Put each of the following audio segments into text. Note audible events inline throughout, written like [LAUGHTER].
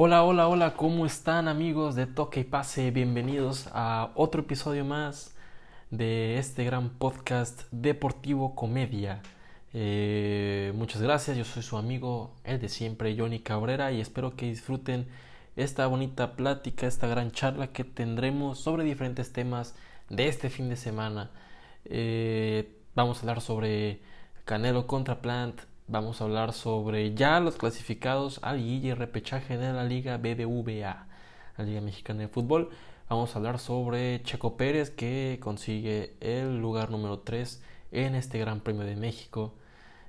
Hola, hola, hola, ¿cómo están amigos de Toque y Pase? Bienvenidos a otro episodio más de este gran podcast deportivo comedia. Eh, muchas gracias, yo soy su amigo, el de siempre, Johnny Cabrera, y espero que disfruten esta bonita plática, esta gran charla que tendremos sobre diferentes temas de este fin de semana. Eh, vamos a hablar sobre Canelo contra Plant, vamos a hablar sobre ya los clasificados al y repechaje de la Liga BBVA, la Liga Mexicana de Fútbol. Vamos a hablar sobre Checo Pérez que consigue el lugar número 3 en este Gran Premio de México.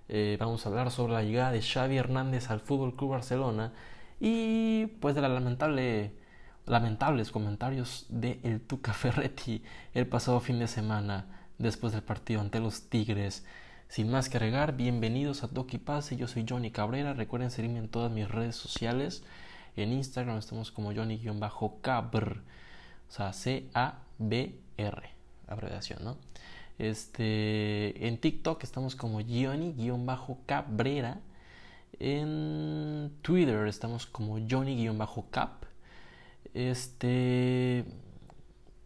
Eh, vamos a hablar sobre la llegada de Xavi Hernández al Fútbol Club Barcelona y pues de la lamentable lamentables comentarios de el Tuca [LAUGHS] Ferretti el pasado fin de semana después del partido ante los Tigres. Sin más que agregar, bienvenidos a Toki Pase, yo soy Johnny Cabrera, recuerden seguirme en todas mis redes sociales, en Instagram estamos como Johnny-Cabr, o sea, C-A-B-R, abreviación, ¿no? Este, en TikTok estamos como Johnny-Cabrera, en Twitter estamos como Johnny-Cap, este,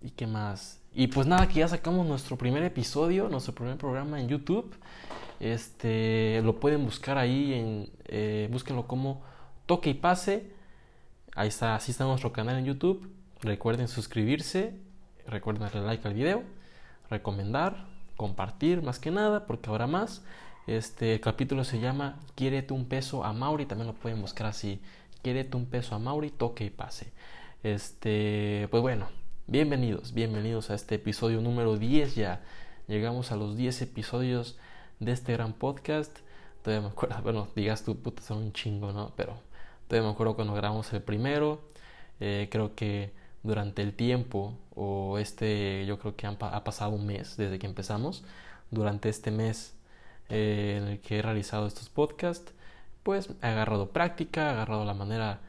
¿y qué más? Y pues nada, que ya sacamos nuestro primer episodio, nuestro primer programa en YouTube. Este, lo pueden buscar ahí, en, eh, búsquenlo como Toque y Pase. Ahí está, así está nuestro canal en YouTube. Recuerden suscribirse, recuerden darle like al video, recomendar, compartir más que nada, porque habrá más. Este capítulo se llama Quiérete un peso a Mauri, también lo pueden buscar así. Quiérete un peso a Mauri, toque y pase. Este, pues bueno, Bienvenidos, bienvenidos a este episodio número 10 ya. Llegamos a los 10 episodios de este gran podcast. Todavía me acuerdo, [LAUGHS] bueno, digas tú, puta, son un chingo, ¿no? Pero todavía me acuerdo cuando grabamos el primero. Eh, creo que durante el tiempo, o este, yo creo que ha pasado un mes desde que empezamos. Durante este mes eh, en el que he realizado estos podcasts, pues he agarrado práctica, he agarrado la manera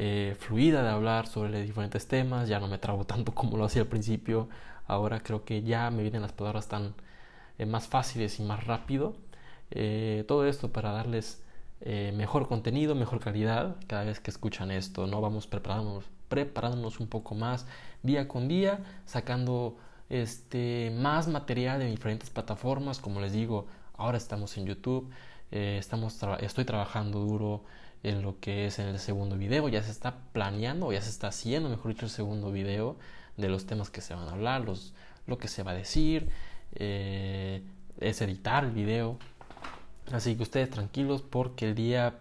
eh, fluida de hablar sobre diferentes temas, ya no me trabo [LAUGHS] tanto como lo hacía al principio, ahora creo que ya me vienen las palabras tan eh, más fáciles y más rápido. Eh, todo esto para darles mejor contenido, mejor calidad cada vez que escuchan esto, ¿no? Vamos preparándonos, preparándonos un poco más día con día, sacando este, más material en diferentes plataformas, como les digo, ahora estamos en YouTube, estamos estoy trabajando duro en lo que es en el segundo video. Ya se está planeando, o ya se está haciendo, mejor dicho, el segundo video de los temas que se van a hablar, los, lo que se va a decir, eh, es editar el video. Así que ustedes tranquilos porque el día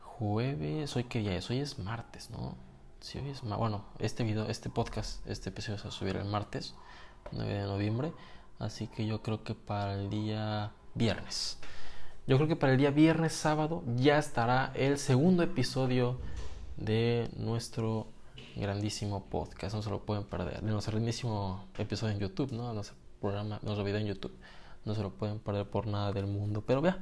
jueves, hoy que ya es, hoy es martes, ¿no? Sí, es bueno, este video, este podcast, este episodio se va a subir el martes 9 de noviembre, así que yo creo que para el día viernes yo creo que para el día viernes, sábado, ya estará el segundo episodio de nuestro grandísimo podcast. No se lo pueden perder. De nuestro grandísimo episodio en YouTube, ¿no? Nuestro programa, nuestro video en YouTube. No se lo pueden perder por nada del mundo. Pero vea,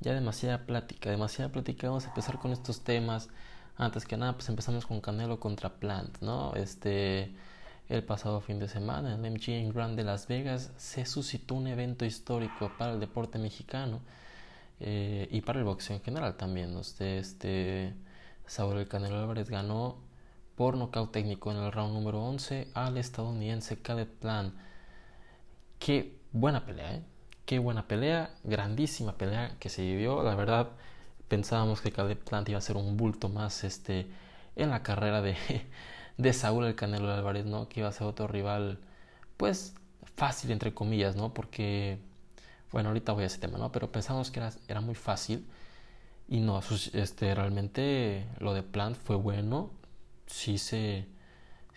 ya demasiada plática, demasiada plática. Vamos a empezar con estos temas. Antes que nada, pues empezamos con Canelo contra Plant, ¿no? Este. El pasado fin de semana en MGM Grand de Las Vegas se suscitó un evento histórico para el deporte mexicano eh, y para el boxeo en general también. Usted, este, Saúl El Canelo Álvarez ganó por nocaut técnico en el round número 11 al estadounidense Caleb Plant. Qué buena pelea, ¿eh? Qué buena pelea, grandísima pelea que se vivió. La verdad, pensábamos que Caleb Plant iba a ser un bulto más este, en la carrera de, [LAUGHS] de Saúl El Canelo Álvarez, ¿no? Que iba a ser otro rival, pues, fácil, entre comillas, ¿no? Porque bueno, ahorita voy a ese tema, ¿no? Pero pensamos que era, muy fácil y no, este, realmente lo de Plant fue bueno, sí se,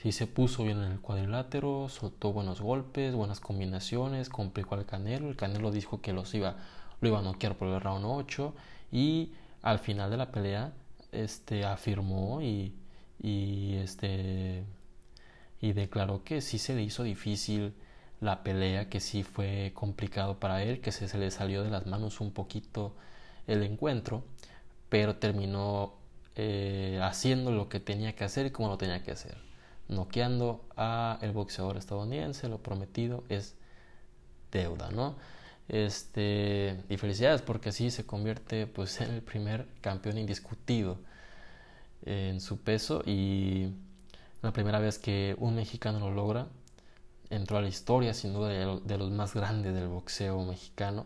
sí se puso bien en el cuadrilátero, soltó buenos golpes, buenas combinaciones, complicó al Canelo, el Canelo dijo que los iba, lo iba a noquear por el round 8 y al final de la pelea este, afirmó y, y, este, y declaró que sí se le hizo difícil la pelea, que sí fue complicado para él, que se, le salió de las manos un poquito el encuentro, pero terminó eh, haciendo lo que tenía que hacer y como lo tenía que hacer, noqueando a el boxeador estadounidense, lo prometido es deuda, ¿no? Este, y felicidades porque así se convierte pues en el primer campeón indiscutido en su peso y la primera vez que un mexicano lo logra, entró a la historia sin duda de los más grandes del boxeo mexicano.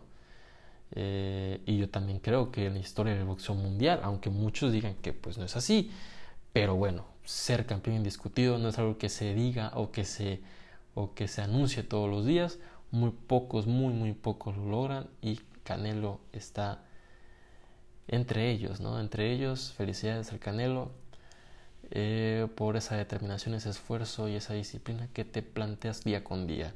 Eh, y yo también creo que en la historia del boxeo mundial, aunque muchos digan que pues no es así, pero bueno, ser campeón indiscutido no es algo que se diga o que se, o que se anuncie todos los días, muy pocos, muy muy pocos lo logran y Canelo está entre ellos, ¿no? Entre ellos, felicidades al Canelo eh, por esa determinación, ese esfuerzo y esa disciplina que te planteas día con día.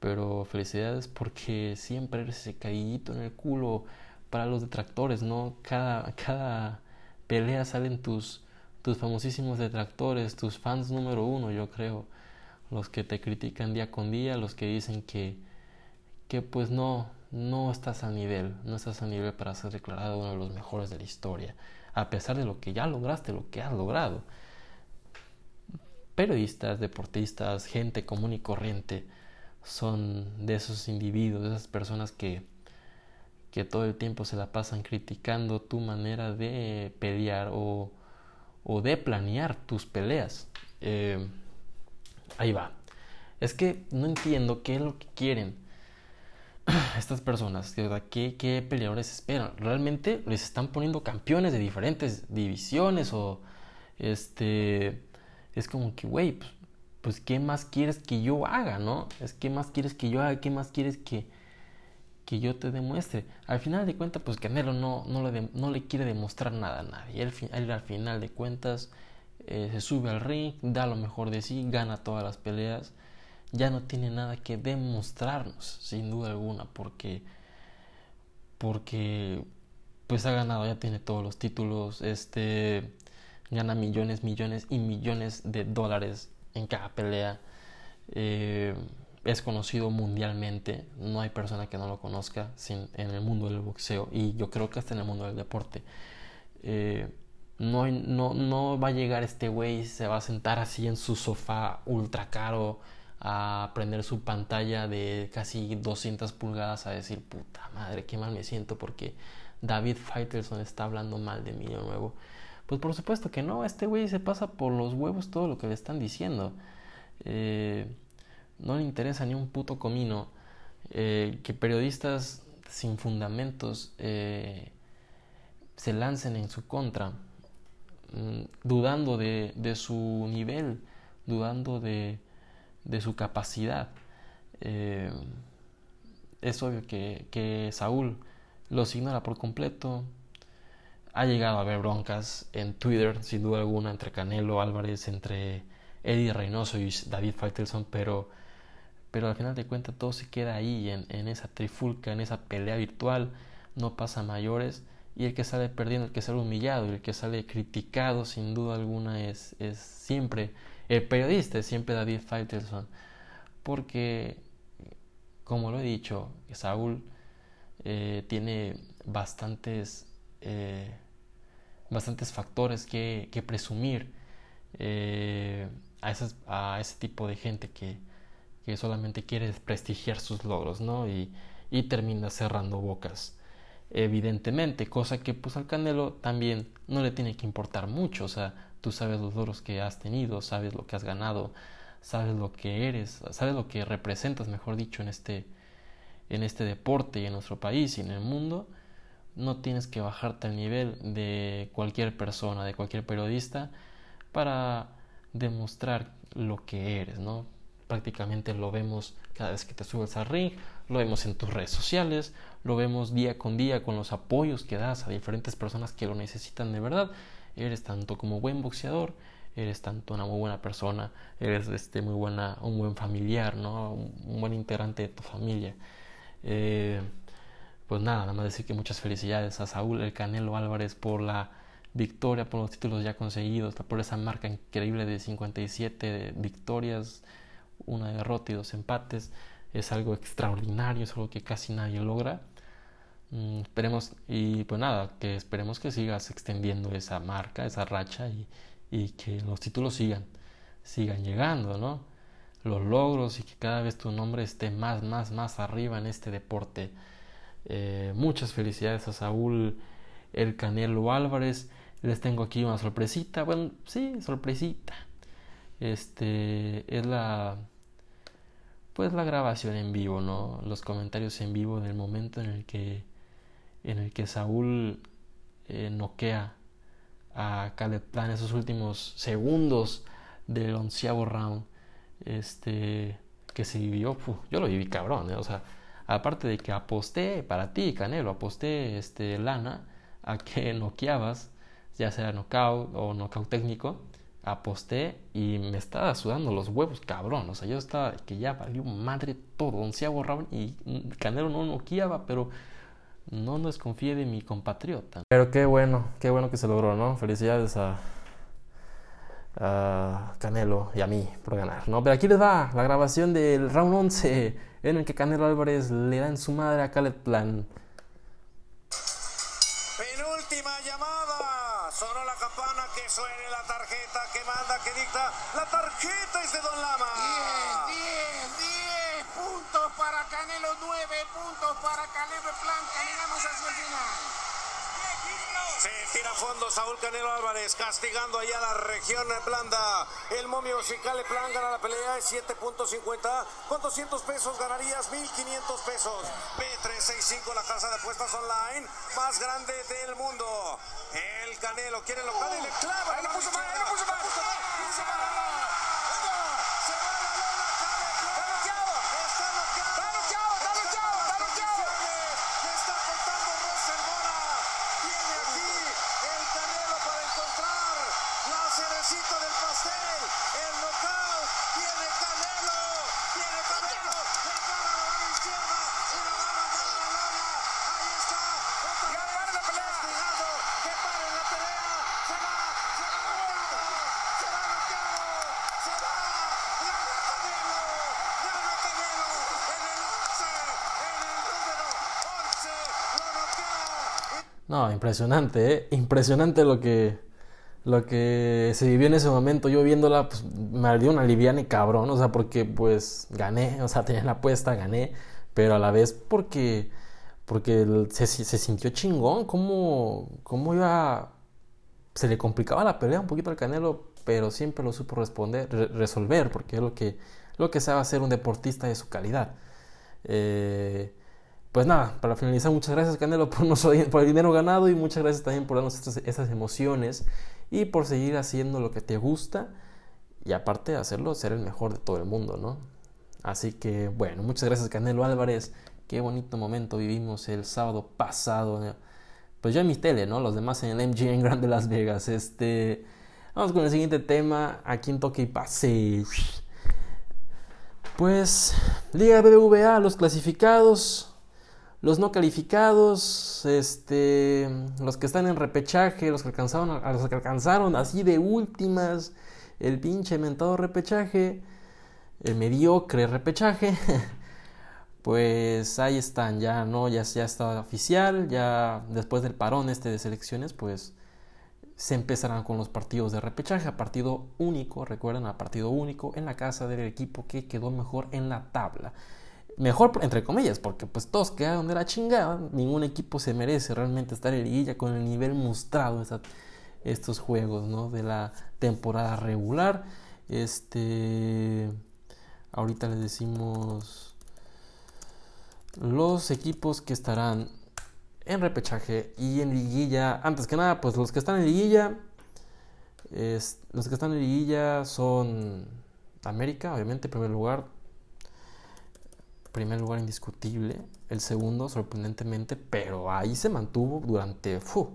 Pero felicidades porque siempre eres ese cariñito en el culo para los detractores, ¿no? Cada, cada pelea salen tus, tus famosísimos detractores, tus fans número uno, yo creo. Los que te critican día con día, los que dicen que, que pues no, no estás a nivel, no estás a nivel para ser declarado uno de los mejores de la historia, a pesar de lo que ya lograste, lo que has logrado. Periodistas, deportistas, gente común y corriente son de esos individuos, de esas personas que, que todo el tiempo se la pasan criticando tu manera de pelear o, o de planear tus peleas. Eh, ahí va. Es que no entiendo qué es lo que quieren [CLEARS THROAT] estas personas, ¿qué, ¿qué, peleadores esperan? ¿Realmente les están poniendo campeones de diferentes divisiones? O este. Es como que, güey, pues, pues, ¿qué más quieres que yo haga, no? Es ¿qué más quieres que yo haga? ¿Qué más quieres que, que yo te demuestre? Al final de cuentas, pues Canelo no, no, le, no le quiere demostrar nada a nadie. Él, al final de cuentas eh, se sube al ring, da lo mejor de sí, gana todas las peleas ya no tiene nada que demostrarnos, sin duda alguna, porque porque pues ha ganado, ya tiene todos los títulos, este gana millones, millones y millones de dólares en cada pelea. Eh, es conocido mundialmente, no hay persona que no lo conozca en el mundo del boxeo y yo creo que hasta en el mundo del deporte. Eh, no, no, no va a llegar este güey, se va a sentar así en su sofá ultra caro a prender su pantalla de casi 200 pulgadas a decir, puta madre, qué mal me siento porque David Faitelson está hablando mal de mí de nuevo. Pues por supuesto que no, este güey se pasa por los huevos todo lo que le están diciendo. Eh, no le interesa ni un puto comino eh, que periodistas sin fundamentos eh, se lancen en su contra, mm, dudando de, de su nivel, dudando de, de su capacidad. Es obvio que, que, Saúl los ignora por completo. Ha llegado a haber broncas en Twitter, sin duda alguna, entre Canelo Álvarez, entre Eddie Reynoso y David Faitelson, pero, pero al final de cuentas todo se queda ahí, en, esa trifulca, en esa pelea virtual, no pasa mayores. Y el que sale perdiendo, el que sale humillado, el que sale criticado sin duda alguna es, es siempre el periodista es siempre David Faitelson, porque, como lo he dicho, Saúl eh, tiene bastantes, eh, bastantes factores que, presumir eh, a, ese tipo de gente que, solamente quiere desprestigiar sus logros, ¿no? Y, y termina cerrando bocas evidentemente, cosa que pues al Canelo también no le tiene que importar mucho, o sea, Tú sabes los logros que has tenido, sabes lo que has ganado, sabes lo que eres, sabes lo que representas, mejor dicho, en este, en este deporte y en nuestro país y en el mundo. No tienes que bajarte al nivel de cualquier persona, de cualquier periodista, para demostrar lo que eres, ¿no? Prácticamente lo vemos cada vez que te subes al ring, lo vemos en tus redes sociales, lo vemos día con día con los apoyos que das a diferentes personas que lo necesitan de verdad eres tanto como buen boxeador, eres tanto una muy buena persona, eres este, muy buena, un buen familiar, ¿no? un, buen integrante de tu familia. Eh, pues nada, nada más decir que muchas felicidades a Saúl El Canelo Álvarez por la victoria, por los títulos ya conseguidos, por esa marca increíble de 57 victorias, una derrota y dos empates. Es algo extraordinario, es algo que casi nadie logra. Mm, esperemos, y pues nada, que esperemos que sigas extendiendo esa marca, esa racha y, y que los títulos sigan, sigan llegando, ¿no? Los logros y que cada vez tu nombre esté más, más, más arriba en este deporte. Eh, muchas felicidades a Saúl El Canelo Álvarez, les tengo aquí una sorpresita. Bueno, sí, sorpresita. Este es la pues la grabación en vivo, ¿no? Los comentarios en vivo del momento en el que en el que Saúl eh, noquea a Caleb Plan esos últimos segundos del onceavo round este que se vivió yo lo viví cabrón ¿eh? o sea aparte de que aposté para ti Canelo aposté este lana a que [LAUGHS] noqueabas ya sea knockout o knockout técnico aposté y me estaba sudando los huevos cabrón o sea yo estaba que ya valió madre todo onceavo round y Canelo no noqueaba pero no desconfíe de mi compatriota. Pero qué bueno, qué bueno que se logró, ¿no? Felicidades a, a Canelo y a mí por ganar, ¿no? Pero aquí les va la grabación del round 11 en el que Canelo Álvarez le da en su madre a Caleb Plan. Penúltima llamada. Sonó la campana que suene la tarjeta que manda, que dicta. La tarjeta es de Don Lama. 10, 10, 10 puntos para Canelo, 9 puntos para Caleb Plan. Caminamos hacia el final. Se tira a fondo Saúl Canelo Álvarez, castigando allá la región blanda. El momio si Caleb Plan gana la pelea es 7.50. ¿Con 200 pesos ganarías? 1.500 pesos. B365, la casa de apuestas online más grande del mundo. El Canelo quiere local y le clava. Ahí lo puso mal, ahí lo puso mal. Se va a la lona. Se Impresionante, ¿eh? Impresionante lo que, lo que se vivió en ese momento. Yo viéndola, pues me dio una liviana y cabrón, o sea, porque pues gané, o sea, tenía la apuesta, gané, pero a la vez porque, porque se, sintió chingón, cómo, cómo iba, se le complicaba la pelea un poquito al Canelo, pero siempre lo supo responder, re- resolver, porque es lo que, lo que sabe hacer un deportista de su calidad. Eh, pues nada, para finalizar, muchas gracias Canelo por, el dinero ganado y muchas gracias también por darnos estas, estas emociones y por seguir haciendo lo que te gusta y aparte de hacerlo, ser el mejor de todo el mundo, ¿no? Así que bueno, muchas gracias Canelo Álvarez, qué bonito momento vivimos el sábado pasado, pues yo en mi tele, ¿no? Los demás en el MGM Grand de Las Vegas, este... Vamos con el siguiente tema, aquí en Toque y Pase. Pues Liga BBVA, los clasificados, los no calificados, este, los que están en repechaje, los que alcanzaron, los que alcanzaron así de últimas, el pinche mentado repechaje, el mediocre repechaje, [LAUGHS] pues ahí están, ya no, ya, ya está oficial, ya después del parón este de selecciones, pues se empezarán con los partidos de repechaje a partido único, recuerden, a partido único en la casa del equipo que quedó mejor en la tabla. Mejor entre comillas, porque pues todos quedaron de la chingada, ningún equipo se merece realmente estar en liguilla con el nivel mostrado esta- estos juegos, ¿no? De la temporada regular. Este ahorita les decimos los equipos que estarán en repechaje y en liguilla. Antes que nada, pues los que están en liguilla, los que están en liguilla son América, obviamente, en primer lugar. Primer lugar indiscutible. El segundo, sorprendentemente, pero ahí se mantuvo durante fu,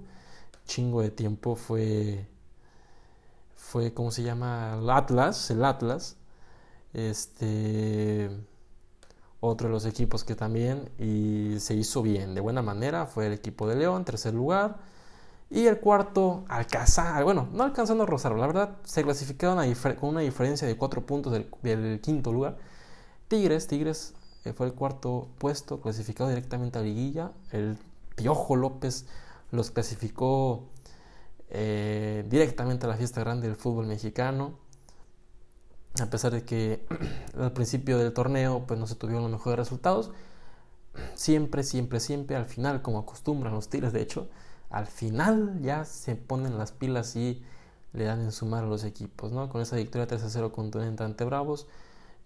chingo de tiempo. Fue, fue, ¿cómo se llama? El Atlas, el Atlas. Este otro de los equipos que también y se hizo bien de buena manera fue el equipo de León, tercer lugar. Y el cuarto, alcanzar, bueno, no alcanzando a Rosario, la verdad se clasificaron con una diferencia de cuatro puntos del quinto lugar. Tigres, Tigres fue el cuarto puesto, clasificado directamente a liguilla. El Piojo López los clasificó eh, directamente a la fiesta grande del fútbol mexicano a pesar de que [CLEARS THROAT] al principio del torneo pues no se tuvieron los mejores resultados, siempre, siempre, siempre al final, como acostumbran los Tigres, de hecho, al final ya se ponen las pilas y le dan en sumar a los equipos, ¿no? Con esa victoria 3 a 0 contundente ante Bravos,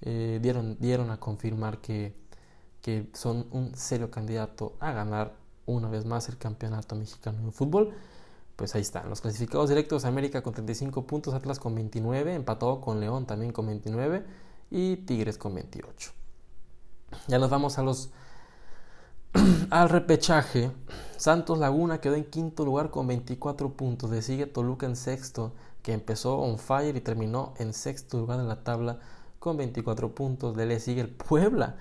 eh, dieron, dieron a confirmar que, que son un serio candidato a ganar una vez más el campeonato mexicano de fútbol. Pues ahí están, los clasificados directos, América con 35 puntos, Atlas con 29, empatado con León también con 29 y Tigres con 28. Ya nos vamos a los [CLEARS THROAT] al repechaje. Santos Laguna quedó en quinto lugar con 24 puntos. Le sigue Toluca en sexto, que empezó on fire y terminó en sexto lugar en la tabla con 24 puntos. Le sigue el Puebla.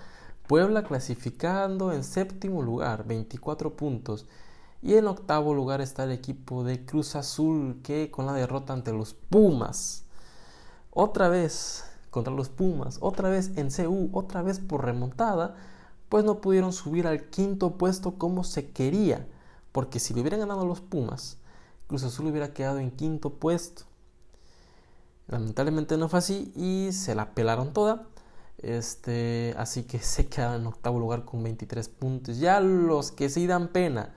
Puebla clasificando en séptimo lugar, 24 puntos. Y en octavo lugar está el equipo de Cruz Azul, que con la derrota ante los Pumas. Otra vez contra los Pumas, otra vez en CU, otra vez por remontada pues no pudieron subir al quinto puesto como se quería, porque si le hubieran ganado los Pumas, Cruz Azul hubiera quedado en quinto puesto. Lamentablemente no fue así y se la pelaron toda. Este, así que se quedaron en octavo lugar con 23 puntos. Ya los que sí dan pena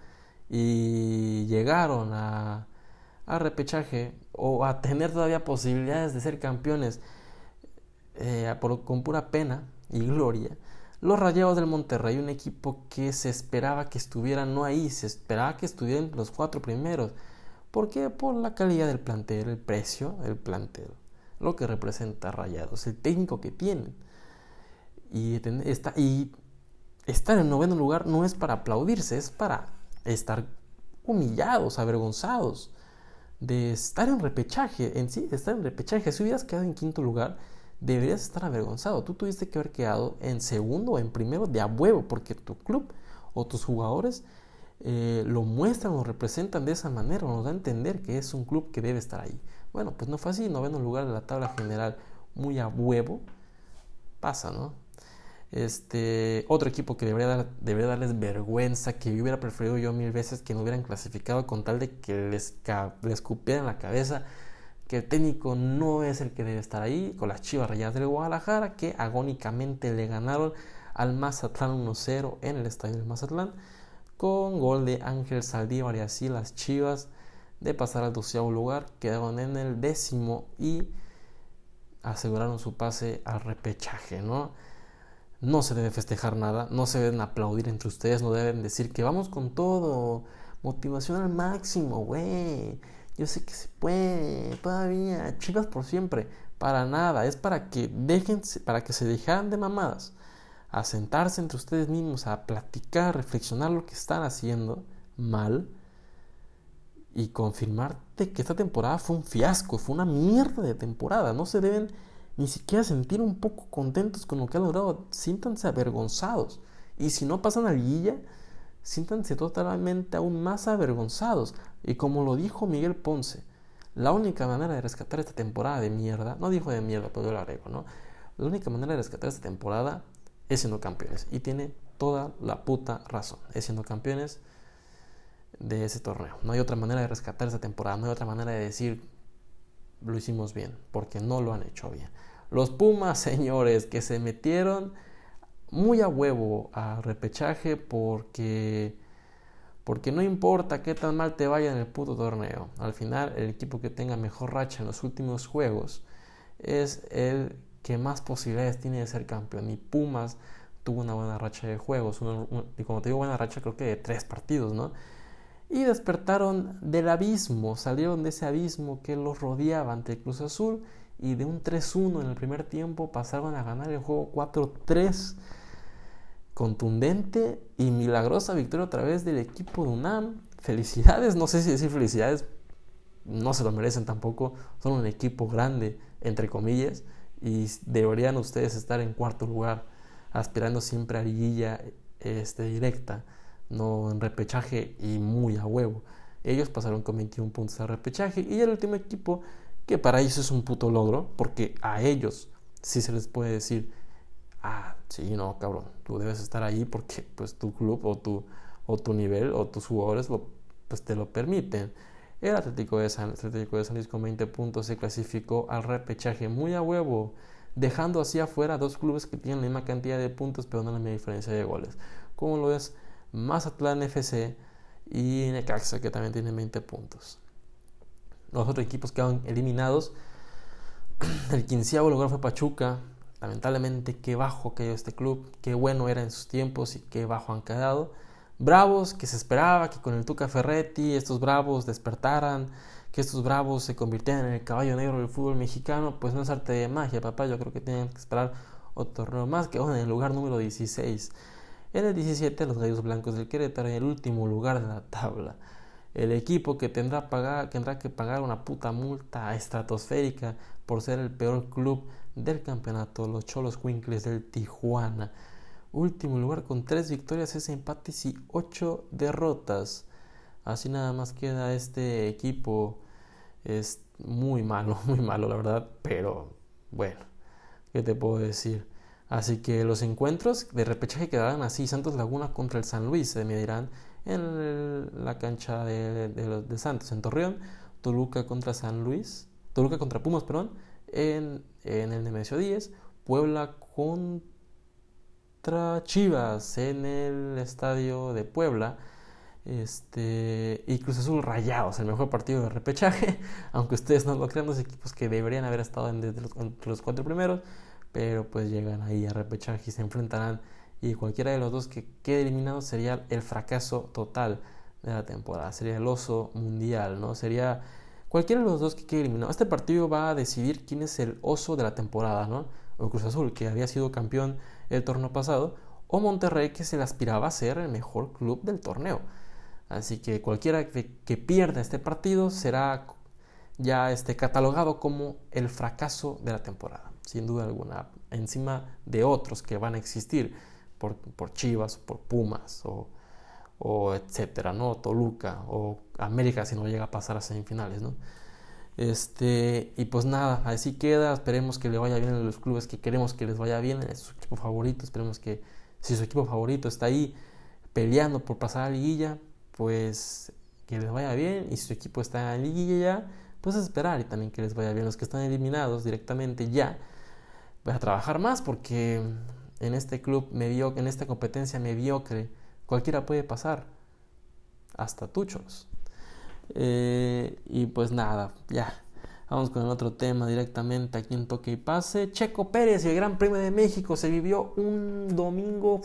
y llegaron a, a repechaje o a tener todavía posibilidades de ser campeones eh, con pura pena y gloria, los Rayados del Monterrey, un equipo que se esperaba que estuviera no ahí, se esperaba que estuvieran los cuatro primeros. ¿Por qué? Por la calidad del plantel, el precio del plantel, lo que representa Rayados, el técnico que tienen. Y, estar en noveno lugar no es para aplaudirse, es para estar humillados, avergonzados de estar en repechaje, en sí, de estar en repechaje. Si hubieras quedado en quinto lugar, deberías estar avergonzado. Tú tuviste que haber quedado en segundo o en primero de a huevo, porque tu club o tus jugadores eh, lo muestran o representan de esa manera, nos da a entender que es un club que debe estar ahí. Bueno, pues no fue así, noveno lugar de la tabla general, muy a huevo, pasa, ¿no? Este, otro equipo que debería darles vergüenza, que yo hubiera preferido yo mil veces que no hubieran clasificado con tal de que les, les cupieran la cabeza que el técnico no es el que debe estar ahí, con las Chivas Rayadas del Guadalajara, que agónicamente le ganaron al Mazatlán 1-0 en el estadio del Mazatlán, con gol de Ángel Saldívar y así las Chivas de pasar al doceavo lugar quedaron en el décimo y aseguraron su pase al repechaje, ¿no? No se debe festejar nada, no se deben aplaudir entre ustedes, no deben decir que vamos con todo, motivación al máximo, güey yo sé que se puede, todavía, chivas por siempre, para nada, es para que dejen, para que se dejen de mamadas, a sentarse entre ustedes mismos, a platicar, reflexionar lo que están haciendo mal y confirmarte que esta temporada fue un fiasco, fue una mierda de temporada, no se deben ni siquiera sentir un poco contentos con lo que han logrado, siéntanse avergonzados y si no pasan a liguilla, siéntanse totalmente aún más avergonzados. Y como lo dijo Miguel Ponce, la única manera de rescatar esta temporada de mierda, no dijo de mierda, pero yo lo agrego, ¿no? La única manera de rescatar esta temporada es siendo campeones. Y tiene toda la puta razón. Es siendo campeones de ese torneo. No hay otra manera de rescatar esta temporada. No hay otra manera de decir lo hicimos bien. Porque no lo han hecho bien. Los Pumas, [LAUGHS] señores, que se metieron muy a huevo a repechaje porque porque no importa qué tan mal te vaya en el puto torneo. Al final el equipo que tenga mejor racha en los últimos juegos es el que más posibilidades tiene de ser campeón. Y Pumas tuvo una buena racha de juegos. y como te digo buena racha creo que de tres partidos, ¿no? Y despertaron del abismo, salieron de ese abismo que los rodeaba ante Cruz Azul y de un 3-1 en el primer tiempo pasaron a ganar el juego 4-3 contundente y milagrosa victoria a través del equipo de UNAM. Felicidades, no sé si decir felicidades, no se lo merecen tampoco, son un equipo grande, entre comillas, y deberían ustedes estar en cuarto lugar, aspirando siempre a liguilla este, directa, no en repechaje y muy a huevo. Ellos pasaron con 21 puntos al repechaje y el último equipo, que para ellos es un puto logro, porque a ellos sí se les puede decir ah, sí, no, cabrón, tú debes estar ahí porque pues tu club o tu, o tu nivel o tus jugadores pues, te lo permiten. El Atlético de, San, Atlético de San Luis con 20 puntos se clasificó al repechaje muy a huevo, dejando así afuera dos clubes que tienen la misma cantidad de puntos pero no la misma diferencia de goles, como lo es Mazatlán FC y Necaxa que también tiene 20 puntos. Los otros equipos quedan eliminados. [CLEARS THROAT] El quinceavo lugar fue Pachuca. Lamentablemente, qué bajo quedó este club, qué bueno era en sus tiempos y qué bajo han quedado. Bravos, que se esperaba que con el Tuca Ferretti estos Bravos despertaran, que estos Bravos se convirtieran en el caballo negro del fútbol mexicano, pues no es arte de magia, papá. Yo creo que tienen que esperar otro torneo más, que en el lugar número 16. En el 17, los Gallos Blancos del Querétaro en el último lugar de la tabla. El equipo que tendrá, que pagar una puta multa estratosférica por ser el peor club del campeonato, los Cholos Winkles del Tijuana. Último lugar con 3 victorias, 6 empates y 8 derrotas. Así nada más queda este equipo. Es muy malo, [LAUGHS] muy malo la verdad, pero bueno, ¿qué te puedo decir? Así que los encuentros de repechaje quedarán así. Santos Laguna contra el San Luis se medirán en la cancha de, de, Santos en Torreón. Toluca contra San Luis. Toluca contra Pumas, perdón. En, el Nemesio 10. Puebla contra Chivas en el estadio de Puebla. Este, y Cruz Azul Rayados, el mejor partido de repechaje. [LAUGHS] Aunque ustedes no lo crean, los equipos que deberían haber estado entre entre los cuatro primeros pero pues llegan ahí a repechaje y se enfrentarán y cualquiera de los dos que quede eliminado sería el fracaso total de la temporada, sería el oso mundial, ¿no? Sería cualquiera de los dos que quede eliminado. Este partido va a decidir quién es el oso de la temporada, ¿no? O Cruz Azul, que había sido campeón el torneo pasado, o Monterrey, que se le aspiraba a ser el mejor club del torneo. Así que cualquiera que, que pierda este partido será ya este, catalogado como el fracaso de la temporada sin duda alguna, encima de otros que van a existir por, por Chivas, por Pumas o, etcétera, ¿no? Toluca o América si no llega a pasar a semifinales, ¿no? Este, y pues nada, así queda, esperemos que le vaya bien a los clubes que queremos que les vaya bien, en su equipo favorito, esperemos que si su equipo favorito está ahí peleando por pasar a la liguilla, pues que les vaya bien, y si su equipo está en liguilla ya, pues esperar y también que les vaya bien los que están eliminados directamente ya, voy a trabajar más porque en este club mediocre, en esta competencia mediocre, cualquiera puede pasar, hasta tuchos. Eh, y pues nada, ya. Vamos con el otro tema directamente aquí en Toque y Pase. Checo Pérez y el Gran Premio de México se vivió un domingo,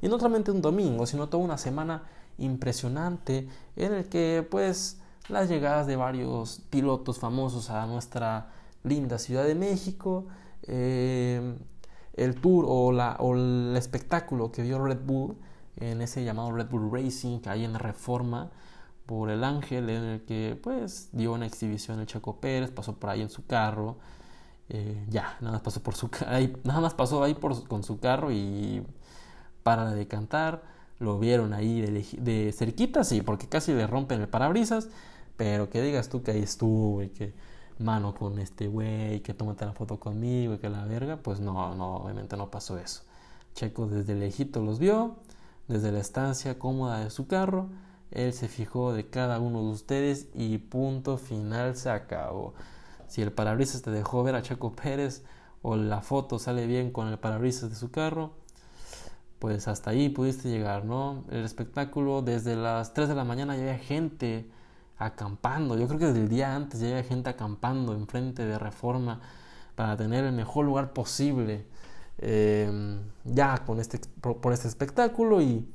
y no solamente un domingo, sino toda una semana impresionante en el que pues las llegadas de varios pilotos famosos a nuestra linda Ciudad de México, eh, el tour o el espectáculo que dio Red Bull en ese llamado Red Bull Racing que hay en Reforma por el Ángel en el que pues dio una exhibición el Checo Pérez pasó por ahí en su carro eh, ya nada más pasó por su ahí, nada más pasó ahí por, con su carro y para de cantar lo vieron ahí de, de cerquita sí porque casi le rompen el parabrisas pero que digas tú que ahí estuvo y que mano con este güey, que tómate la foto conmigo y que la verga, pues no, no, obviamente no pasó eso. Checo desde lejito los vio, desde la estancia cómoda de su carro, él se fijó de cada uno de ustedes y punto final se acabó. Si el parabrisas te dejó ver a Checo Pérez o la foto sale bien con el parabrisas de su carro, pues hasta ahí pudiste llegar, ¿no? El espectáculo desde las 3 de la mañana ya había gente acampando. Yo creo que desde el día antes ya había gente acampando enfrente de Reforma para tener el mejor lugar posible em, ya con este, por, este espectáculo y,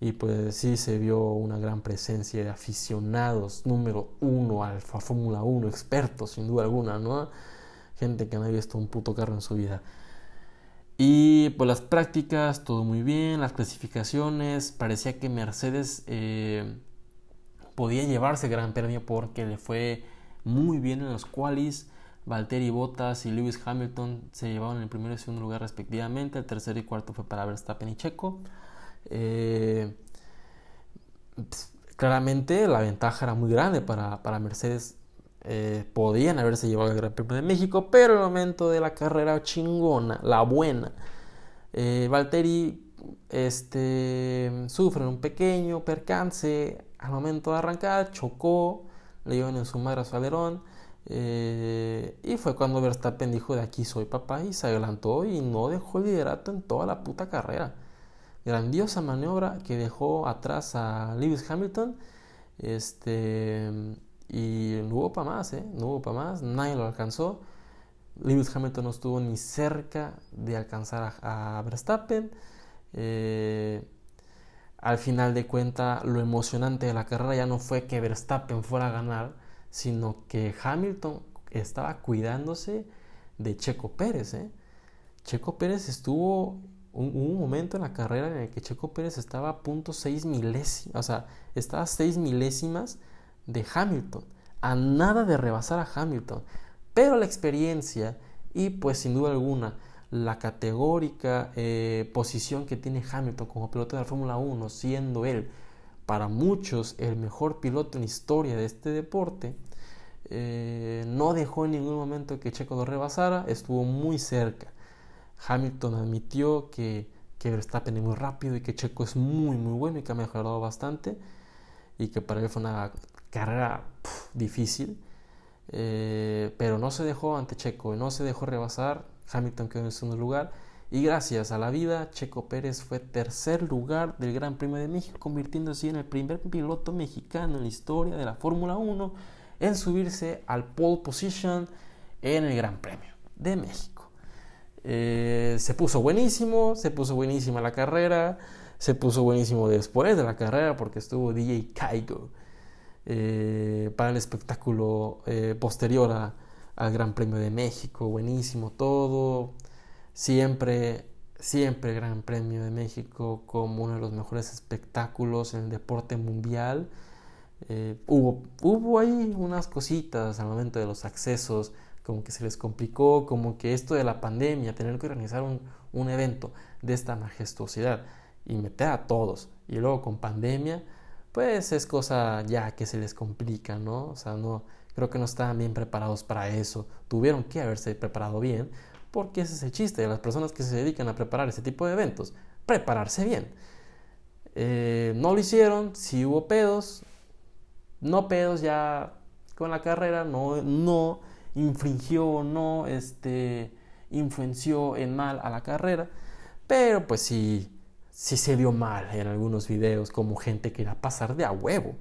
y, pues sí se vio una gran presencia de aficionados número uno Alfa Fórmula 1, expertos sin duda alguna, ¿no? Gente que no había visto un puto carro en su vida. Y pues las prácticas, todo muy bien, las clasificaciones, parecía que Mercedes eh, podía llevarse Gran Premio porque le fue muy bien en los qualis. Valtteri Bottas y Lewis Hamilton se llevaron el primero y segundo lugar respectivamente. El tercero y cuarto fue para Verstappen y Checo. Eh, pues, claramente la ventaja era muy grande para, para Mercedes. Eh, podían haberse llevado el Gran Premio de México, pero el momento de la carrera chingona, la buena. Eh, Valtteri este, sufre un pequeño percance al momento de arrancar chocó, le dio en su madre a su alerón. Eh, y fue cuando Verstappen dijo de aquí soy papá y se adelantó y no dejó el liderato en toda la puta carrera. grandiosa maniobra que dejó atrás a Lewis Hamilton. Este, y no hubo para más, ¿eh? No hubo para más, nadie lo alcanzó. Lewis Hamilton no estuvo ni cerca de alcanzar a, Verstappen. Eh, al final de cuenta, lo emocionante de la carrera ya no fue que Verstappen fuera a ganar, sino que Hamilton estaba cuidándose de Checo Pérez. ¿eh? Checo Pérez estuvo un, un, momento en la carrera en el que Checo Pérez estaba a punto 6 milésimas, o sea, estaba a 6 milésimas de Hamilton, a nada de rebasar a Hamilton. Pero la experiencia y pues sin duda alguna la categórica eh, posición que tiene Hamilton como piloto de la Fórmula 1, siendo él para muchos el mejor piloto en historia de este deporte, eh, no dejó en ningún momento que Checo lo rebasara, estuvo muy cerca. Hamilton admitió que, que Verstappen es muy rápido y que Checo es muy muy bueno y que ha mejorado bastante y que para él fue una carrera difícil, eh, pero no se dejó ante Checo, no se dejó rebasar, Hamilton quedó en segundo lugar y gracias a la vida Checo Pérez fue tercer lugar del Gran Premio de México, convirtiéndose en el primer piloto mexicano en la historia de la Fórmula 1 en subirse al pole position en el Gran Premio de México. Eh, se puso buenísimo, se puso buenísima la carrera, se puso buenísimo después de la carrera porque estuvo DJ Kaigo eh, para el espectáculo eh, posterior al Gran Premio de México, buenísimo todo, siempre, siempre Gran Premio de México como uno de los mejores espectáculos en el deporte mundial. Eh, hubo, hubo ahí unas cositas al momento de los accesos, como que se les complicó, como que esto de la pandemia, tener que organizar un, un evento de esta majestuosidad y meter a todos y luego con pandemia, pues es cosa ya que se les complica, ¿no? O sea, no, creo que no estaban bien preparados para eso. Tuvieron que haberse preparado bien, porque ese es el chiste de las personas que se dedican a preparar ese tipo de eventos, prepararse bien. Eh, no lo hicieron, si hubo pedos, no pedos ya con la carrera, no, no infringió, no este, influenció en mal a la carrera, pero pues sí si se vio mal en algunos videos, como gente quería pasar de a huevo,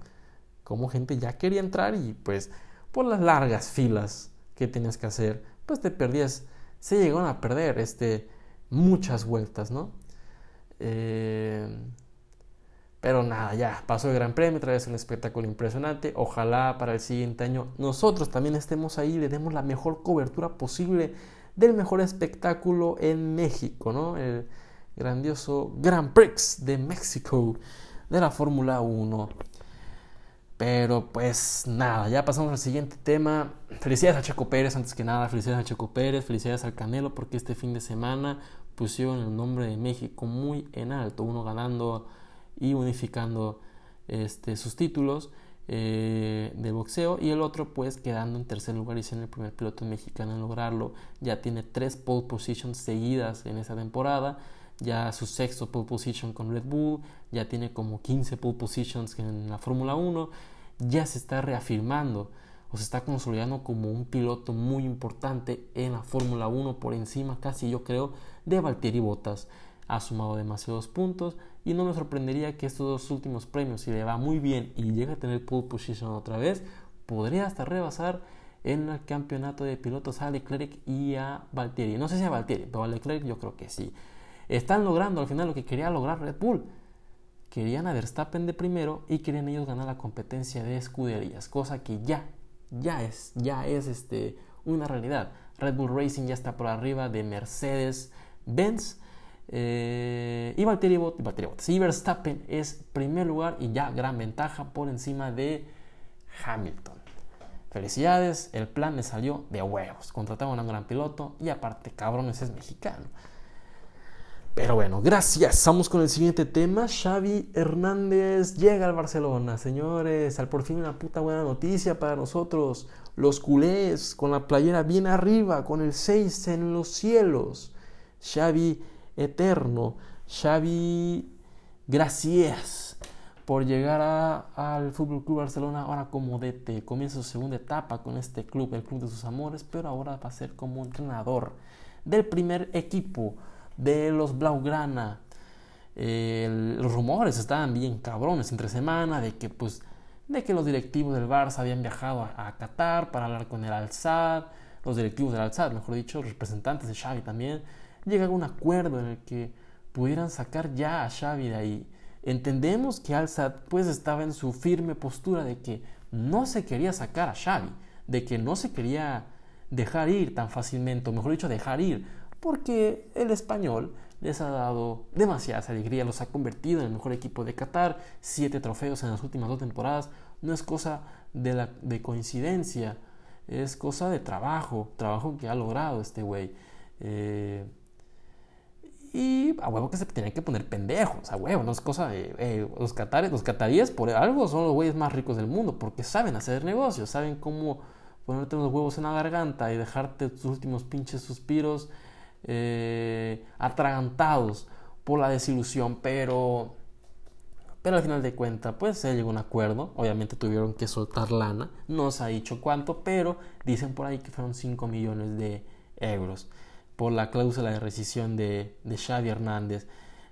como gente ya quería entrar y pues por las largas filas que tenías que hacer, pues te perdías, se llegaron a perder este, muchas vueltas, ¿no? Eh, pero nada, ya pasó el Gran Premio, otra un espectáculo impresionante. Ojalá para el siguiente año nosotros también estemos ahí, le demos la mejor cobertura posible del mejor espectáculo en México, ¿no? grandioso Grand Prix de México de la Fórmula 1. Pero pues nada, ya pasamos al siguiente tema. Felicidades a Checo Pérez, antes que nada, felicidades a Checo Pérez, felicidades al Canelo, porque este fin de semana pusieron el nombre de México muy en alto, uno ganando y unificando este, sus títulos eh, de boxeo y el otro pues quedando en tercer lugar y siendo el primer piloto mexicano en lograrlo. Ya tiene tres pole positions seguidas en esa temporada ya su sexto pole position con Red Bull, ya tiene como 15 pole positions en la Fórmula 1, ya se está reafirmando o se está consolidando como un piloto muy importante en la Fórmula 1 por encima casi yo creo de Valtteri Bottas. Ha sumado demasiados puntos y no me sorprendería que estos dos últimos premios, si le va muy bien y llega a tener pole position otra vez, podría hasta rebasar en el campeonato de pilotos a Leclerc y a Valtteri. No sé si a Valtteri, pero a Leclerc yo creo que sí. Están logrando al final lo que quería lograr Red Bull. Querían a Verstappen de primero y querían ellos ganar la competencia de escuderías, cosa que ya, ya es, ya es este, una realidad. Red Bull Racing ya está por arriba de Mercedes Benz. Eh, y Valtteri Bottas y Verstappen es primer lugar y ya gran ventaja por encima de Hamilton. Felicidades, el plan le salió de huevos. Contrataron a un gran piloto y aparte, cabrones, es mexicano. Pero bueno, gracias. Vamos con el siguiente tema. Xavi Hernández llega al Barcelona, señores. Al por fin una puta buena noticia para nosotros. Los culés con la playera bien arriba, con el 6 en los cielos. Xavi eterno. Xavi, gracias por llegar al Fútbol Club Barcelona ahora como DT. Comienza su segunda etapa con este club, el club de sus amores, pero ahora va a ser como entrenador del primer equipo de los Blaugrana. eh, los rumores estaban bien cabrones entre semana de que pues de que los directivos del Barça habían viajado a, Qatar para hablar con el Al-Sad, los directivos del Al-Sad, mejor dicho, representantes de Xavi también, llegaron a un acuerdo en el que pudieran sacar ya a Xavi de ahí. Entendemos que Al-Sad pues estaba en su firme postura de que no se quería sacar a Xavi, de que no se quería dejar ir tan fácilmente, o mejor dicho, dejar ir, porque el español les ha dado demasiada alegría, los ha convertido en el mejor equipo de Qatar, siete trofeos en las últimas dos temporadas, no es cosa de, la, de coincidencia, es cosa de trabajo, trabajo que ha logrado este güey. Eh, y a huevo que se tienen que poner pendejos, a huevo, no es cosa de eh, los, catares, los cataríes por algo son los güeyes más ricos del mundo, porque saben hacer negocios, saben cómo ponerte los huevos en la garganta y dejarte tus últimos pinches suspiros eh, atragantados por la desilusión, pero, pero al final de cuentas, pues se llegó a un acuerdo. Obviamente tuvieron que soltar lana, no se ha dicho cuánto, pero dicen por ahí que fueron 5 millones de euros por la cláusula de rescisión de, de Xavi Hernández.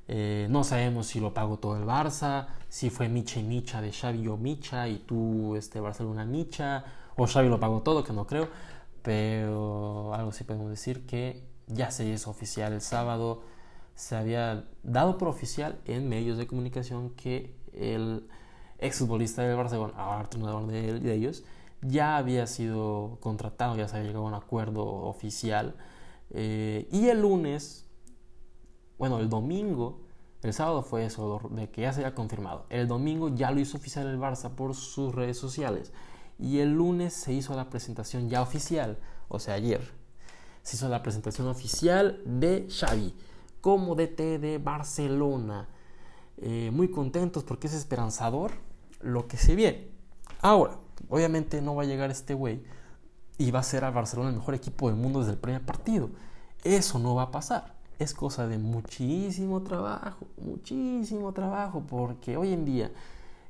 Eh, no sabemos si lo pagó todo el Barça, si fue Micha y Micha de Xavi o Micha y tú este Barcelona Micha, o Xavi lo pagó todo, que no creo, pero algo sí podemos decir que ya se hizo oficial el sábado, se había dado por oficial en medios de comunicación que el exfutbolista del Barcelona, ahora entrenador de, de, ellos, ya había sido contratado, ya se había llegado a un acuerdo oficial. Eh, y el lunes, bueno, el domingo, el sábado fue eso, de que ya se había confirmado. El domingo ya lo hizo oficial el Barça por sus redes sociales. Y el lunes se hizo la presentación ya oficial, o sea, ayer, se hizo la presentación oficial de Xavi como DT de Barcelona. Eh, muy contentos porque es esperanzador lo que se viene. Ahora, obviamente no va a llegar este güey y va a ser al Barcelona el mejor equipo del mundo desde el primer partido. Eso no va a pasar. Es cosa de muchísimo trabajo, muchísimo trabajo, porque hoy en día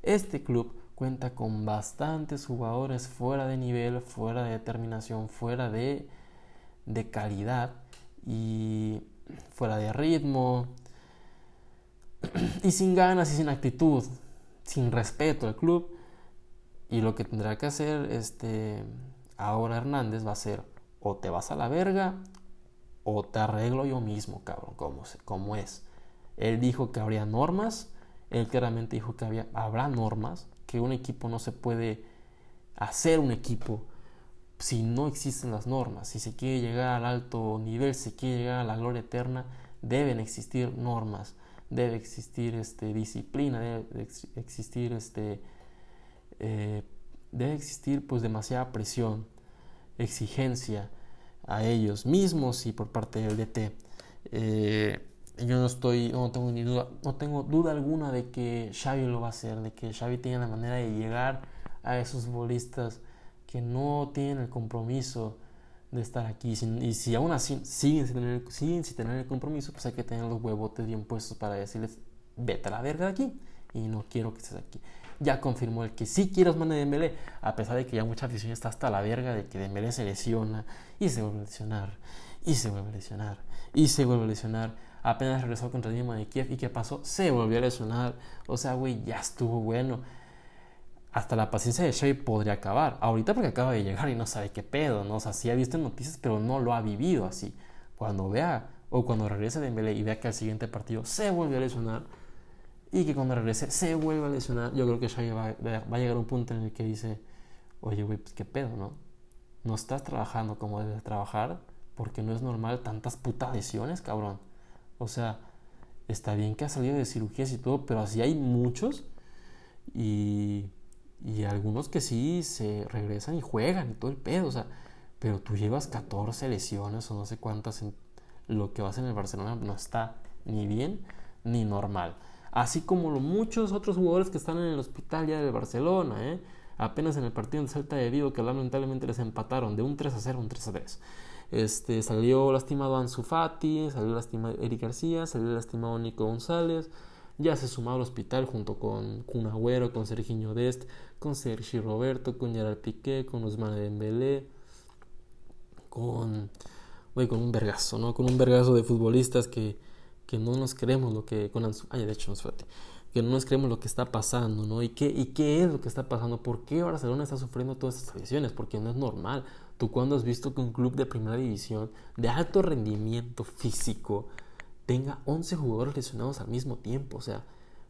este club cuenta con bastantes jugadores fuera de nivel, fuera de determinación, fuera de de calidad y fuera de ritmo [CLEARS THROAT] y sin ganas y sin actitud, sin respeto al club. Y lo que tendrá que hacer este ahora Hernández va a ser o te vas a la verga o te arreglo yo mismo, cabrón, como, es. Él dijo que habría normas, él claramente dijo que había, habrá normas, que un equipo no se puede hacer un equipo si no existen las normas, si se quiere llegar al alto nivel, si se quiere llegar a la gloria eterna, deben existir normas, debe existir este, disciplina, debe existir este, eh, debe existir pues demasiada presión, exigencia a ellos mismos y por parte del DT. Eh, yo no estoy, no tengo ni duda, no tengo duda alguna de que Xavi lo va a hacer, de que Xavi tiene la manera de llegar a esos bolistas que no tienen el compromiso de estar aquí. Y si aún así siguen sin, tener, siguen sin tener el compromiso, pues hay que tener los huevotes bien puestos para decirles, vete a la verga de aquí y no quiero que estés aquí. Ya confirmó el que sí quiere Osman Dembélé, a pesar de que ya mucha afición está hasta la verga de que Dembélé se lesiona y se vuelve a lesionar y se vuelve a lesionar y se vuelve a lesionar. Apenas regresó contra el Dinamo de Kiev y ¿qué pasó? Se volvió a lesionar. O sea, güey, ya estuvo bueno hasta la paciencia de Xavi podría acabar. Ahorita porque acaba de llegar y no sabe qué pedo, ¿no? O sea, sí ha visto noticias, pero no lo ha vivido así. Cuando vea, o cuando regrese de Dembélé y vea que al siguiente partido se vuelve a lesionar, y que cuando regrese se vuelve a lesionar, yo creo que Xavi va, a llegar a un punto en el que dice, oye, güey, pues qué pedo, ¿no? No estás trabajando como debes trabajar, porque no es normal tantas putas lesiones, cabrón. O sea, está bien que ha salido de cirugías y todo, pero así hay muchos, y y algunos que sí se regresan y juegan y todo el pedo, o sea, pero tú llevas 14 lesiones o no sé cuántas en lo que vas en el Barcelona no está ni bien ni normal. Así como muchos otros jugadores que están en el hospital ya del Barcelona, ¿eh? apenas en el partido de Celta de Vigo que lamentablemente les empataron de un 3 a 0 un 3 a 3. Este, salió lastimado Ansu Fati, salió lastimado Eric García, salió lastimado Nico González, ya se sumó al hospital junto con Kun Agüero, con Serginho Dest, con Sergi Roberto, con Gerard Piqué, con Ousmane Dembélé, con, con un vergazo, ¿no? Con un vergazo de futbolistas que, que no nos creemos lo que con ay, de hecho, que no nos creemos lo que está pasando, ¿no? ¿Y qué, ¿Y qué es lo que está pasando? ¿Por qué Barcelona está sufriendo todas estas lesiones? Porque no es normal. ¿Tú cuándo has visto que un club de primera división de alto rendimiento físico tenga 11 jugadores lesionados al mismo tiempo? O sea,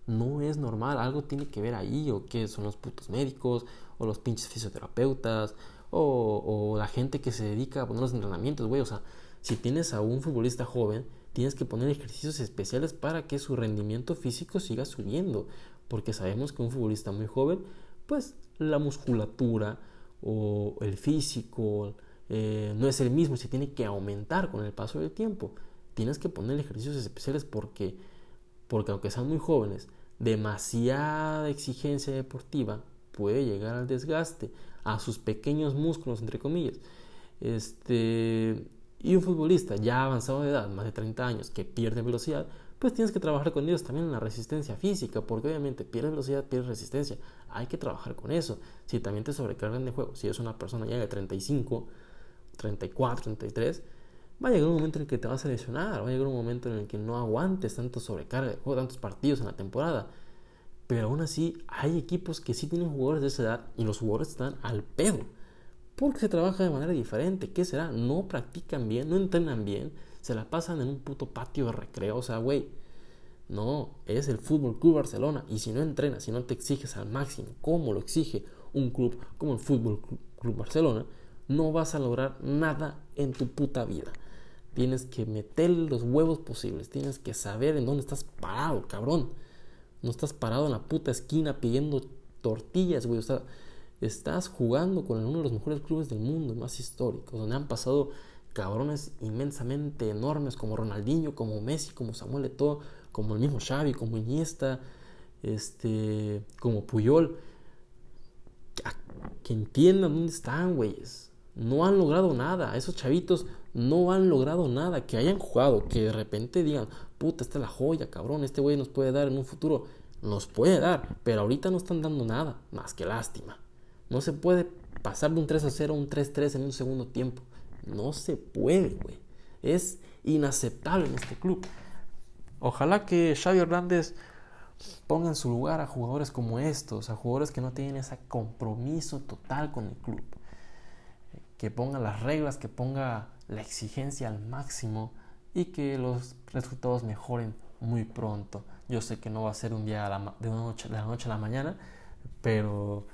no es normal. Algo tiene que ver ahí. ¿O qué son los putos médicos? ¿O los pinches fisioterapeutas? ¿O, o la gente que se dedica a poner los entrenamientos, güey? O sea, si tienes a un futbolista joven, tienes que poner ejercicios especiales para que su rendimiento físico siga subiendo. Porque sabemos que un futbolista muy joven, pues la musculatura o el físico eh, no es el mismo, se tiene que aumentar con el paso del tiempo. Tienes que poner ejercicios especiales porque, porque aunque sean muy jóvenes, demasiada exigencia deportiva puede llegar al desgaste, a sus pequeños músculos, entre comillas. Este, y un futbolista ya avanzado de edad, más de 30 años, que pierde velocidad, pues tienes que trabajar con ellos también en la resistencia física, porque obviamente pierde velocidad, pierde resistencia. Hay que trabajar con eso. Si también te sobrecargan de juego, si es una persona ya de 35, 34, 33, va a llegar un momento en el que te vas a lesionar, va a llegar un momento en el que no aguantes tanto sobrecarga de tantos partidos en la temporada. Pero aún así, hay equipos que sí tienen jugadores de esa edad y los jugadores están al pedo. Porque se trabaja de manera diferente. ¿Qué será? No practican bien, no entrenan bien se la pasan en un puto patio de recreo. O sea, güey, no, es el Fútbol Club Barcelona. Y si no entrenas, si no te exiges al máximo, como lo exige un club como el Fútbol Club Barcelona, no vas a lograr nada en tu puta vida. Tienes que meter los huevos posibles. Tienes que saber en dónde estás parado, cabrón. No estás parado en la puta esquina pidiendo tortillas, güey. O sea, estás jugando con uno de los mejores clubes del mundo, más históricos, donde han pasado cabrones inmensamente enormes como Ronaldinho, como Messi, como Samuel Eto'o, como el mismo Xavi, como Iniesta, este, como Puyol, que entiendan dónde están, güeyes. No han logrado nada, esos chavitos no han logrado nada, que hayan jugado, que de repente digan, puta, esta es la joya, cabrón, este güey nos puede dar en un futuro, nos puede dar, pero ahorita no están dando nada, más que lástima. No se puede pasar de un 3 a 0 a un 3-3 en un segundo tiempo. No se puede, güey. Es inaceptable en este club. Ojalá que Xavi Hernández ponga en su lugar a jugadores como estos, a jugadores que no tienen ese compromiso total con el club. Que ponga las reglas, que ponga la exigencia al máximo y que los resultados mejoren muy pronto. Yo sé que no va a ser un día de, una noche, la noche a la mañana, pero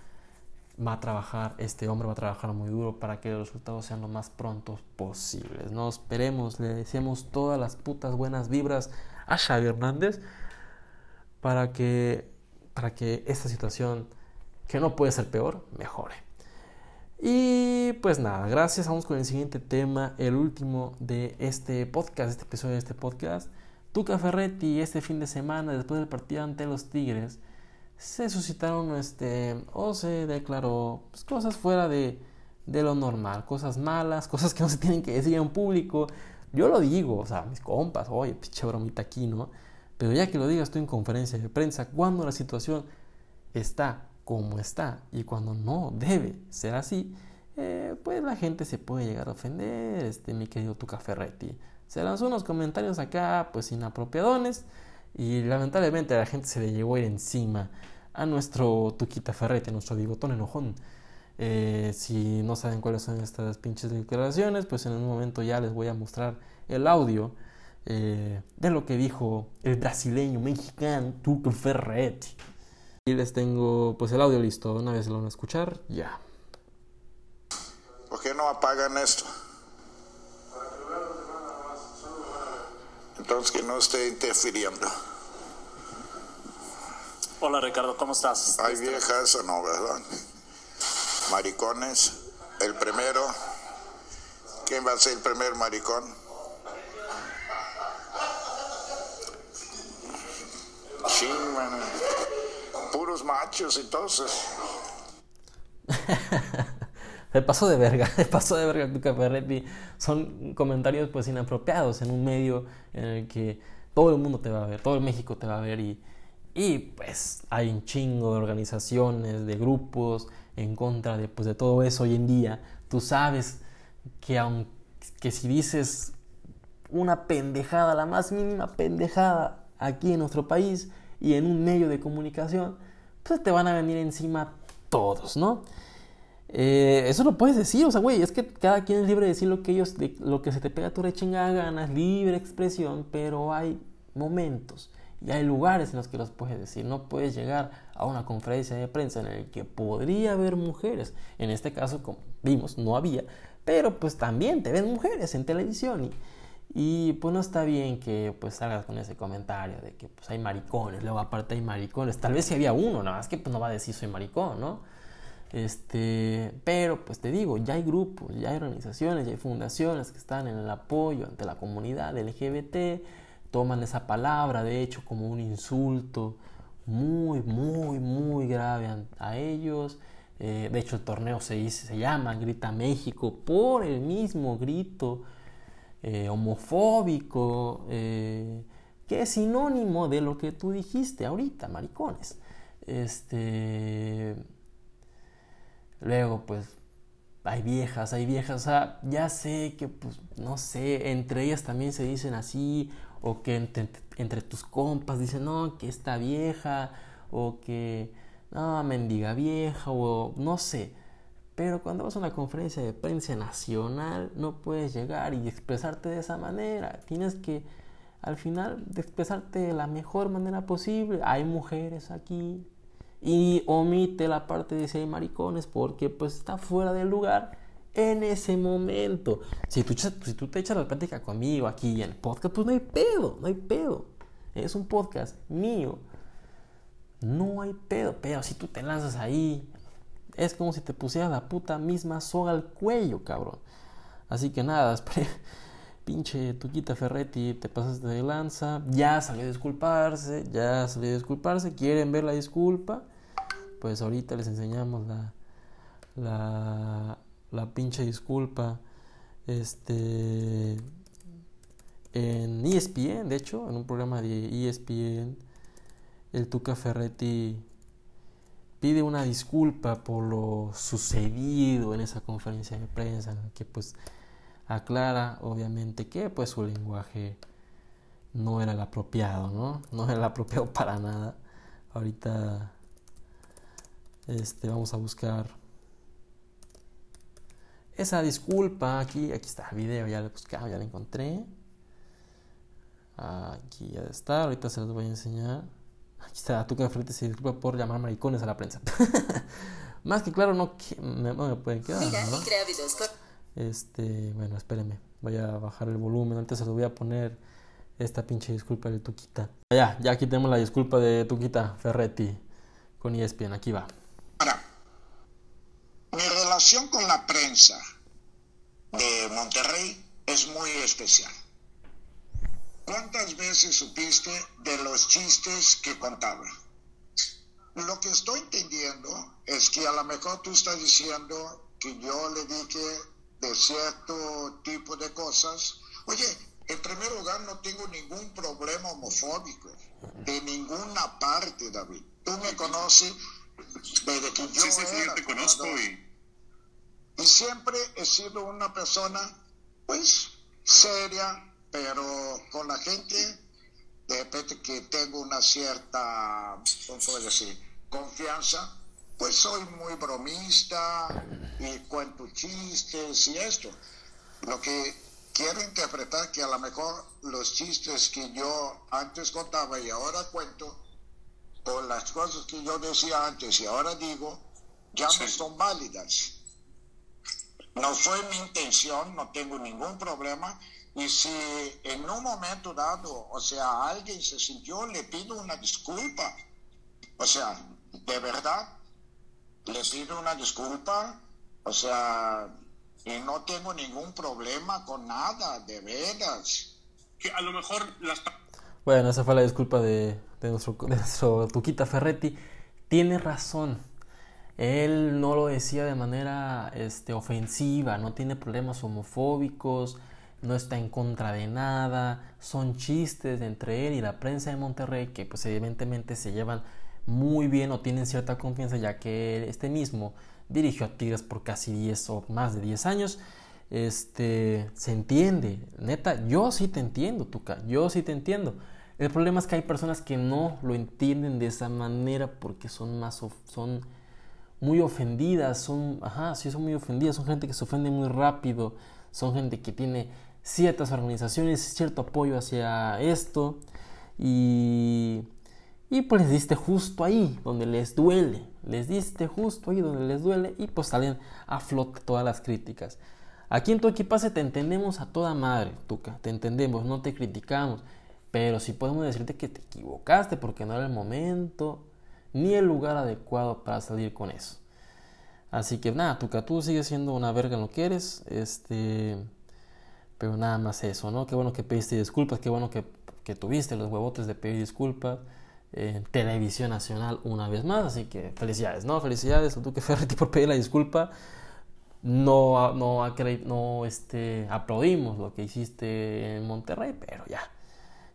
va a trabajar, este hombre va a trabajar muy duro para que los resultados sean lo más prontos posibles. No esperemos, le deseamos todas las putas buenas vibras a Xavi Hernández para que, para que esta situación, que no puede ser peor, mejore. Y pues nada, gracias. Vamos con el siguiente tema, el último de este podcast, este episodio de este podcast. Tuca Ferretti este fin de semana, después del partido ante los Tigres, se suscitaron este o se declaró pues, cosas fuera de, de, lo normal, cosas malas, [LAUGHS] cosas que no se tienen que decir en público. Yo lo digo, o sea, mis compas, oye, pinche bromita aquí, ¿no? Pero ya que lo digas tú en conferencia de prensa, cuando la situación está como está y cuando no debe ser así, eh, pues la gente se puede llegar a ofender, este, mi querido Tuca Ferretti. Se lanzó unos comentarios acá, pues inapropiadones, y lamentablemente la gente se le llegó a ir encima a nuestro Tuquita Ferretti, a nuestro bigotón enojón. Eh, si no saben cuáles son estas pinches declaraciones, pues en un momento ya les voy a mostrar el audio eh, de lo que dijo el brasileño mexicano Tuca Ferretti. Y les tengo pues el audio listo, una vez lo van a escuchar, ya. ¿Por qué no apagan esto? Entonces que no esté interfiriendo. Hola Ricardo, ¿cómo estás? Hay viejas o no, ¿verdad? Maricones. El primero. ¿Quién va a ser el primer maricón? Sí, Puros machos entonces. Se [LAUGHS] pasó de verga, [LAUGHS] se pasó de verga Tuca Ferretti. Son comentarios pues inapropiados en un medio en el que todo el mundo te va a ver, todo el México te va a ver y y pues hay un chingo de organizaciones, de grupos en contra de, pues, de todo eso hoy en día. Tú sabes que, aunque, que si dices una pendejada, la más mínima pendejada aquí en nuestro país y en un medio de comunicación, pues te van a venir encima todos, ¿no? Eh, eso lo puedes decir, o sea, güey, es que cada quien es libre de decir lo que ellos, lo que se te pega a tu chingada gana, es libre expresión, pero hay momentos y hay lugares en los que los puedes decir. No puedes llegar a una conferencia de prensa en la que podría haber mujeres. En este caso, como vimos, no había, pero pues también te ven mujeres en televisión y, y pues no está bien que pues salgas con ese comentario de que pues hay maricones, luego aparte hay maricones. Tal vez si había uno, nada más que pues no va a decir soy maricón, ¿no? Este, pero pues te digo, ya hay grupos, ya hay organizaciones, ya hay fundaciones que están en el apoyo ante la comunidad LGBT, toman esa palabra de hecho como un insulto muy, muy, muy grave a, ellos. Eh, de hecho el torneo se, dice, se llama Grita México por el mismo grito eh, homofóbico eh, que es sinónimo de lo que tú dijiste ahorita, maricones. Este Luego, pues, hay viejas, hay viejas, o sea, ya sé que, pues, no sé, entre ellas también se dicen así, o que entre, tus compas dicen, no, que esta vieja, o que, no, mendiga vieja, o no sé. Pero cuando vas a una conferencia de prensa nacional, no puedes llegar y expresarte de esa manera. Tienes que, al final, expresarte de la mejor manera posible. Hay mujeres aquí, y omite la parte de si maricones porque pues está fuera del lugar en ese momento. Si tú, si tú te echas la plática conmigo aquí en el podcast, pues no hay pedo, no hay pedo. Es un podcast mío. No hay pedo, pero si tú te lanzas ahí, es como si te pusieras la puta misma soga al cuello, cabrón. Así que nada, [LAUGHS] pinche Tuquita Ferretti, te pasas de lanza, ya salió a disculparse, ya salió a disculparse, quieren ver la disculpa pues ahorita les enseñamos la, la, la pinche disculpa este en ESPN, de hecho, en un programa de ESPN, el Tuca Ferretti pide una disculpa por lo sucedido en esa conferencia de prensa, en que pues aclara obviamente que pues su lenguaje no era el apropiado, ¿no? No era el apropiado [LAUGHS] para nada. Ahorita este, vamos a buscar esa disculpa aquí. Aquí está el video, ya lo buscaba, ya lo encontré. Aquí ya está, ahorita se los voy a enseñar. Aquí está, que frente se disculpa por llamar maricones a la prensa. [LAUGHS] Más que claro, no, me, no me pueden quedar. Este, bueno, espérenme. Voy a bajar el volumen. Antes se los voy a poner esta pinche disculpa de Tuquita. Ya, ya aquí tenemos la disculpa de Tuquita Ferretti con ESPN. Aquí va. Mi relación con la prensa de Monterrey es muy especial. ¿Cuántas veces supiste de los chistes que contaba? Lo que estoy entendiendo es que a lo mejor tú estás diciendo que yo le dije de cierto tipo de cosas. Oye, en primer lugar no tengo ningún problema homofóbico de ninguna parte, David. Tú me conoces desde que yo sí, sí, yo te conozco y... y siempre he sido una persona, pues, seria, pero con la gente, de repente que tengo una cierta, ¿cómo puedo decir?, confianza, pues soy muy bromista y cuento chistes y esto. Lo que quiero interpretar que a lo mejor los chistes que yo antes contaba y ahora cuento, o las cosas que yo decía antes y ahora digo, ya no son válidas. No fue mi intención, no tengo ningún problema. Y si en un momento dado, o sea, alguien se sintió, le pido una disculpa. O sea, de verdad, le pido una disculpa. O sea, y no tengo ningún problema con nada, de veras. Que a lo mejor las... Bueno, esa fue la disculpa de, de nuestro, Tuquita Ferretti, tiene razón. Él no lo decía de manera este, ofensiva, no tiene problemas homofóbicos, no está en contra de nada, son chistes entre él y la prensa de Monterrey que pues evidentemente se llevan muy bien o tienen cierta confianza ya que este mismo dirigió a Tigres por casi 10 o más de 10 años este, se entiende. Neta, yo sí te entiendo, Tuca, yo sí te entiendo. El problema es que hay personas que no lo entienden de esa manera porque son más, son muy ofendidas, son, ajá, sí son muy ofendidas, son gente que se ofende muy rápido, son gente que tiene ciertas organizaciones, cierto apoyo hacia esto. Y, y pues les diste justo ahí donde les duele, les diste justo ahí donde les duele y pues salen a flote todas las críticas. Aquí en tu equipase te entendemos a toda madre, Tuca, te entendemos, no te criticamos, pero sí podemos decirte que te equivocaste porque no era el momento ni el lugar adecuado para salir con eso. Así que nada, Tuca, tú sigues siendo una verga en lo que eres, este, pero nada más eso, ¿no? Qué bueno que pediste disculpas, qué bueno que, que tuviste los huevotes de pedir disculpas en televisión nacional una vez más, así que felicidades, ¿no? Felicidades a tú que Ferretti por pedir la disculpa. No, no, no este, aplaudimos lo que hiciste en Monterrey, pero ya,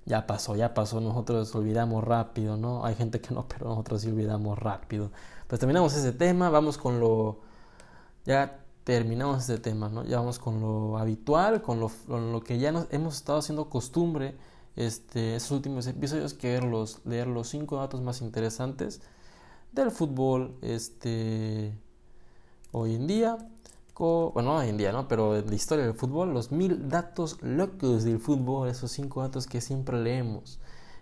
ya pasó, ya pasó, nosotros olvidamos rápido, ¿no? Hay gente que no, pero nosotros sí olvidamos rápido. Pues terminamos ese tema, vamos con lo... Ya terminamos ese tema, ¿no? Ya vamos con lo habitual, con lo, lo que ya hemos estado haciendo costumbre este, estos últimos episodios, que es los, leer los cinco datos más interesantes del fútbol este, hoy en día bueno, hoy en día, ¿no? Pero en la historia del fútbol, los mil datos locos del fútbol, esos cinco datos que siempre leemos.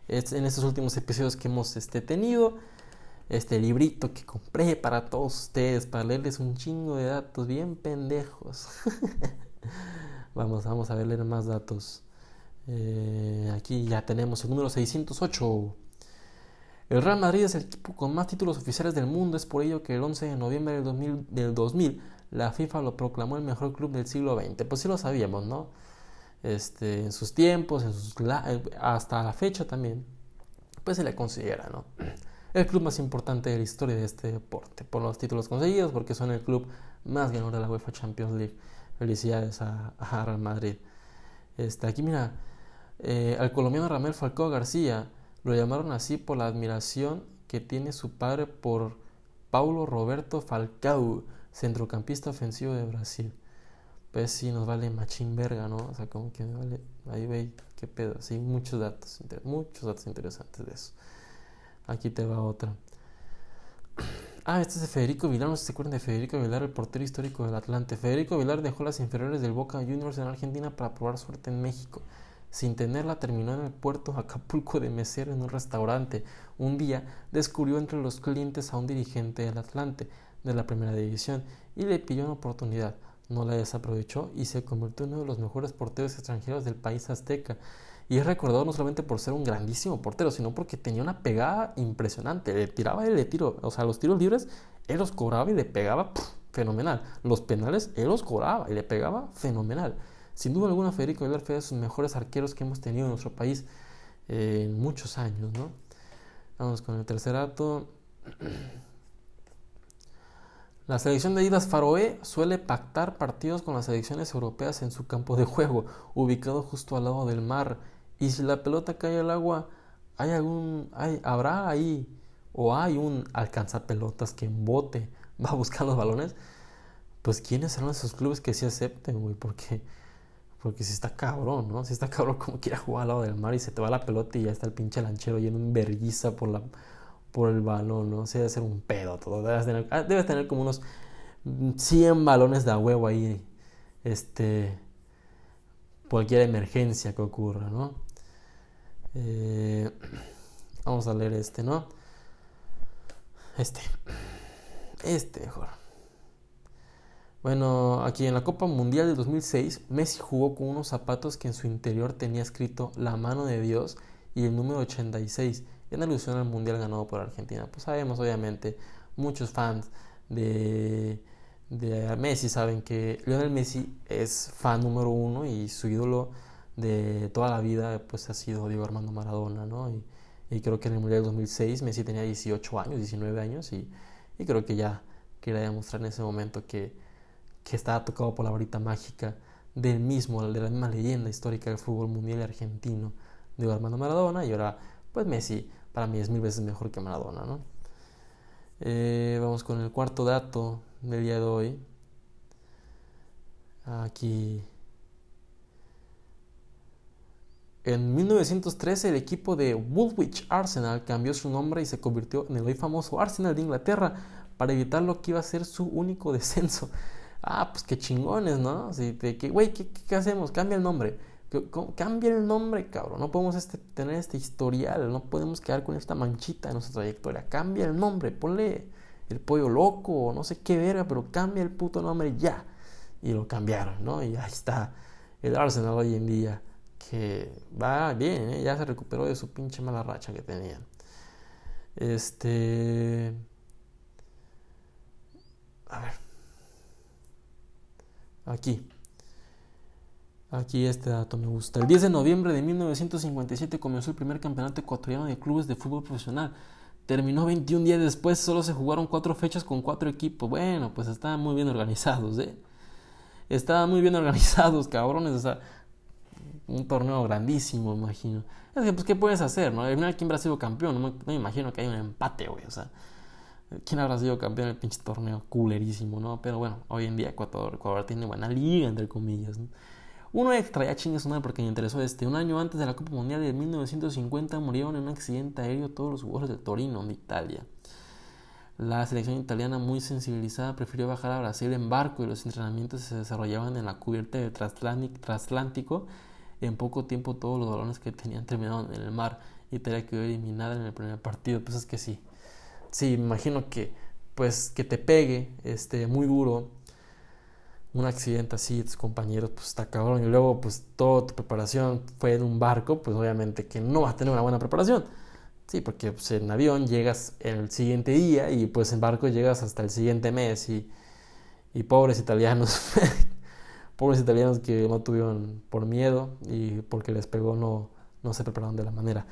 en estos últimos episodios que hemos este, tenido, este librito que compré para todos ustedes, para leerles un chingo de datos bien pendejos. [LAUGHS] vamos, vamos a ver, leer más datos. Eh, aquí ya tenemos el número 608. El Real Madrid es el equipo con más títulos oficiales del mundo, es por ello que el 11 de noviembre del 2000, del 2000 la FIFA lo proclamó el mejor club del siglo XX. Pues sí lo sabíamos, ¿no? Este, en sus tiempos, eh, hasta la fecha también, pues se le considera, ¿no? El club más importante de la historia de este deporte, por los títulos conseguidos, porque son el club más ganador de la UEFA Champions League. Felicidades a, Real Madrid. Este, aquí mira, eh, al colombiano Ramel Falcao García lo llamaron así por la admiración que tiene su padre por Paulo Roberto Falcao, centrocampista ofensivo de Brasil. Pues sí, nos vale machín verga, ¿no? O sea, como que me vale. Ahí ve, qué pedo. Sí, muchos datos, muchos datos interesantes de eso. Aquí te va otra. [CLEARS THROAT] Ah, este es de Federico Vilar. No sé si se acuerdan de Federico Vilar, el portero histórico del Atlante. Federico Vilar dejó las inferiores del Boca Juniors en Argentina para probar suerte en México. Sin tenerla, terminó en el puerto Acapulco de mesero en un restaurante. Un día descubrió entre los clientes a un dirigente del Atlante de la primera división y le pidió una oportunidad. No la desaprovechó y se convirtió en uno de los mejores porteros extranjeros del país azteca. Y es recordado no solamente por ser un grandísimo portero, sino porque tenía una pegada impresionante. Le tiraba y le tiró. O sea, los tiros libres, él los cobraba y le pegaba fenomenal. Los penales, él los cobraba y le pegaba fenomenal. Sin duda alguna, Federico Villar fue de los mejores arqueros que hemos tenido en nuestro país en muchos años, ¿no? Vamos con el tercer dato. [CLEARS THROAT] La selección de Islas Faroe suele pactar partidos con las selecciones europeas en su campo de juego, ubicado justo al lado del mar. Y si la pelota cae al agua, hay algún, hay, habrá ahí o hay un alcanzapelotas que en bote [LAUGHS] va a buscar los balones. Pues quiénes serán esos clubes que sí acepten, güey, porque porque si está cabrón, ¿no? Si está cabrón como quiera jugar al lado del mar y se te va la pelota y ya está el pinche lanchero lleno un verguiza por por el balón, ¿no? O sea, debe ser un pedo todo. Debes tener, ah, debes tener como unos 100 balones de huevo ahí, este, cualquier emergencia que ocurra, ¿no? Eh, [CLEARS THROAT] vamos a leer este, ¿no? Este. Este mejor. Bueno, aquí en la Copa Mundial de 2006, Messi jugó con unos zapatos que en su interior tenía escrito la mano de Dios y el número 86 en alusión al mundial ganado por Argentina. Pues sabemos, obviamente, muchos fans de, de Messi saben que Lionel Messi es fan número uno y su ídolo de toda la vida pues ha sido Diego Armando Maradona, ¿no? Y, creo que en el Mundial 2006 Messi tenía 18 años, 19 años y, creo que ya quería demostrar en ese momento que, que estaba tocado por la varita mágica del mismo, de la misma leyenda histórica del fútbol mundial argentino, Diego Armando Maradona y ahora pues Messi para mí es mil veces mejor que Maradona, ¿no? Eh, vamos con el cuarto dato del día de hoy. Aquí. En 1913 el equipo de Woolwich Arsenal cambió su nombre y se convirtió en el hoy famoso Arsenal de Inglaterra para evitar lo que iba a ser su único [LAUGHS] descenso. Ah, pues qué chingones, ¿no? Que, güey, ¿qué, ¿qué, hacemos? Cambia el nombre. Cambia el nombre, cabrón. No podemos este, tener este historial. No podemos quedar con esta manchita en nuestra trayectoria. Cambia el nombre. Ponle el pollo loco o no sé qué verga, pero cambia el puto nombre ya. Y lo cambiaron, ¿no? Y ahí está el Arsenal hoy en día. Que va bien, ¿eh? ya se recuperó de su pinche mala racha que tenían. Este. A ver. Aquí. Aquí este dato me gusta. El 10 de noviembre de 1957 comenzó el primer campeonato ecuatoriano de clubes de fútbol profesional. Terminó 21 días después, solo se jugaron cuatro fechas con cuatro equipos. Bueno, pues estaban muy bien organizados, ¿eh? Estaban muy bien organizados, cabrones. O sea, un torneo grandísimo, imagino. Pues, ¿qué puedes hacer, no? Final, ¿quién habrá sido campeón? No me, imagino que hay un empate, güey. O sea, ¿quién habrá sido campeón del pinche torneo? Culerísimo, ¿no? Pero bueno, hoy en día Ecuador, Ecuador tiene buena liga, entre comillas, ¿no? Uno extra, ya chingue su porque me interesó este. Un año antes de la Copa Mundial de 1950 murieron en un accidente aéreo todos los jugadores de Torino, de Italia. La selección italiana, muy sensibilizada, prefirió bajar a Brasil en barco y los entrenamientos se desarrollaban en la cubierta del transatlántico. En poco tiempo todos los balones que tenían terminaron en el mar. Italia quedó eliminada en el primer partido. Pues es que sí. Sí, me imagino que pues que te pegue este muy duro un accidente así, tus compañeros, pues está cabrón. Y luego, pues toda tu preparación fue en un barco, pues obviamente que no vas a tener una buena preparación. Sí, porque pues, en avión llegas el siguiente día y pues en barco llegas hasta el siguiente mes y, y pobres italianos, [LAUGHS] pobres italianos que no tuvieron por miedo y porque les pegó no, no se prepararon de la manera.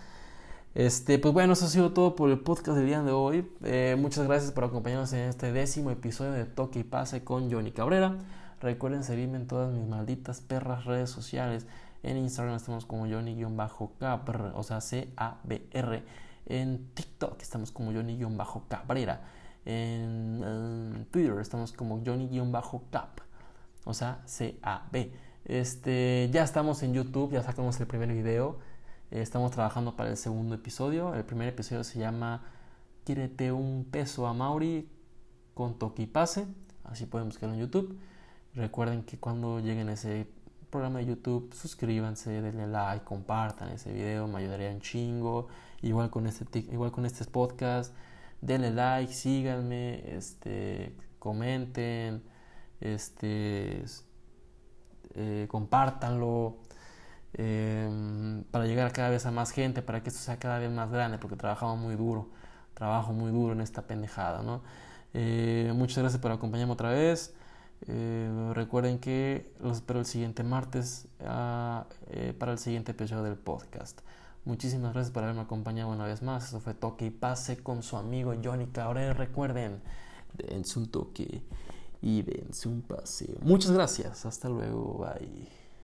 Este, pues bueno, eso ha sido todo por el podcast del día de hoy. Eh, muchas gracias por acompañarnos en este décimo episodio de Toque y Pase con Johnny Cabrera. Recuerden seguirme en todas mis malditas perras redes sociales. En Instagram estamos como Johnny-Cabr, o sea, C-A-B-R. En TikTok estamos como Johnny-Cabrera. En, Twitter estamos como Johnny-Cap, o sea, C-A-B. Este, ya estamos en YouTube, ya sacamos el primer video. Estamos trabajando para el segundo episodio. El primer episodio se llama Quírete un peso a Mauri con toque y pase. Así pueden buscarlo en YouTube. Recuerden que cuando lleguen a ese programa de YouTube, suscríbanse, denle like, compartan ese video, me ayudaría un chingo. Igual con este, igual con este podcast, denle like, síganme, este, comenten, este, eh, compártanlo. Em, para llegar cada vez a más gente, para que esto sea cada vez más grande, porque trabajamos muy duro, trabajo muy duro en esta pendejada, ¿no? Eh, muchas gracias por acompañarme otra vez. Eh, recuerden que los espero el siguiente martes ah, eh, para el siguiente episodio del podcast. Muchísimas gracias por haberme acompañado una vez más. Esto fue Toque y Pase con su amigo Johnny Cabrera. Recuerden, dense un toque y dense un pase. Muchas gracias. Hasta luego. Bye.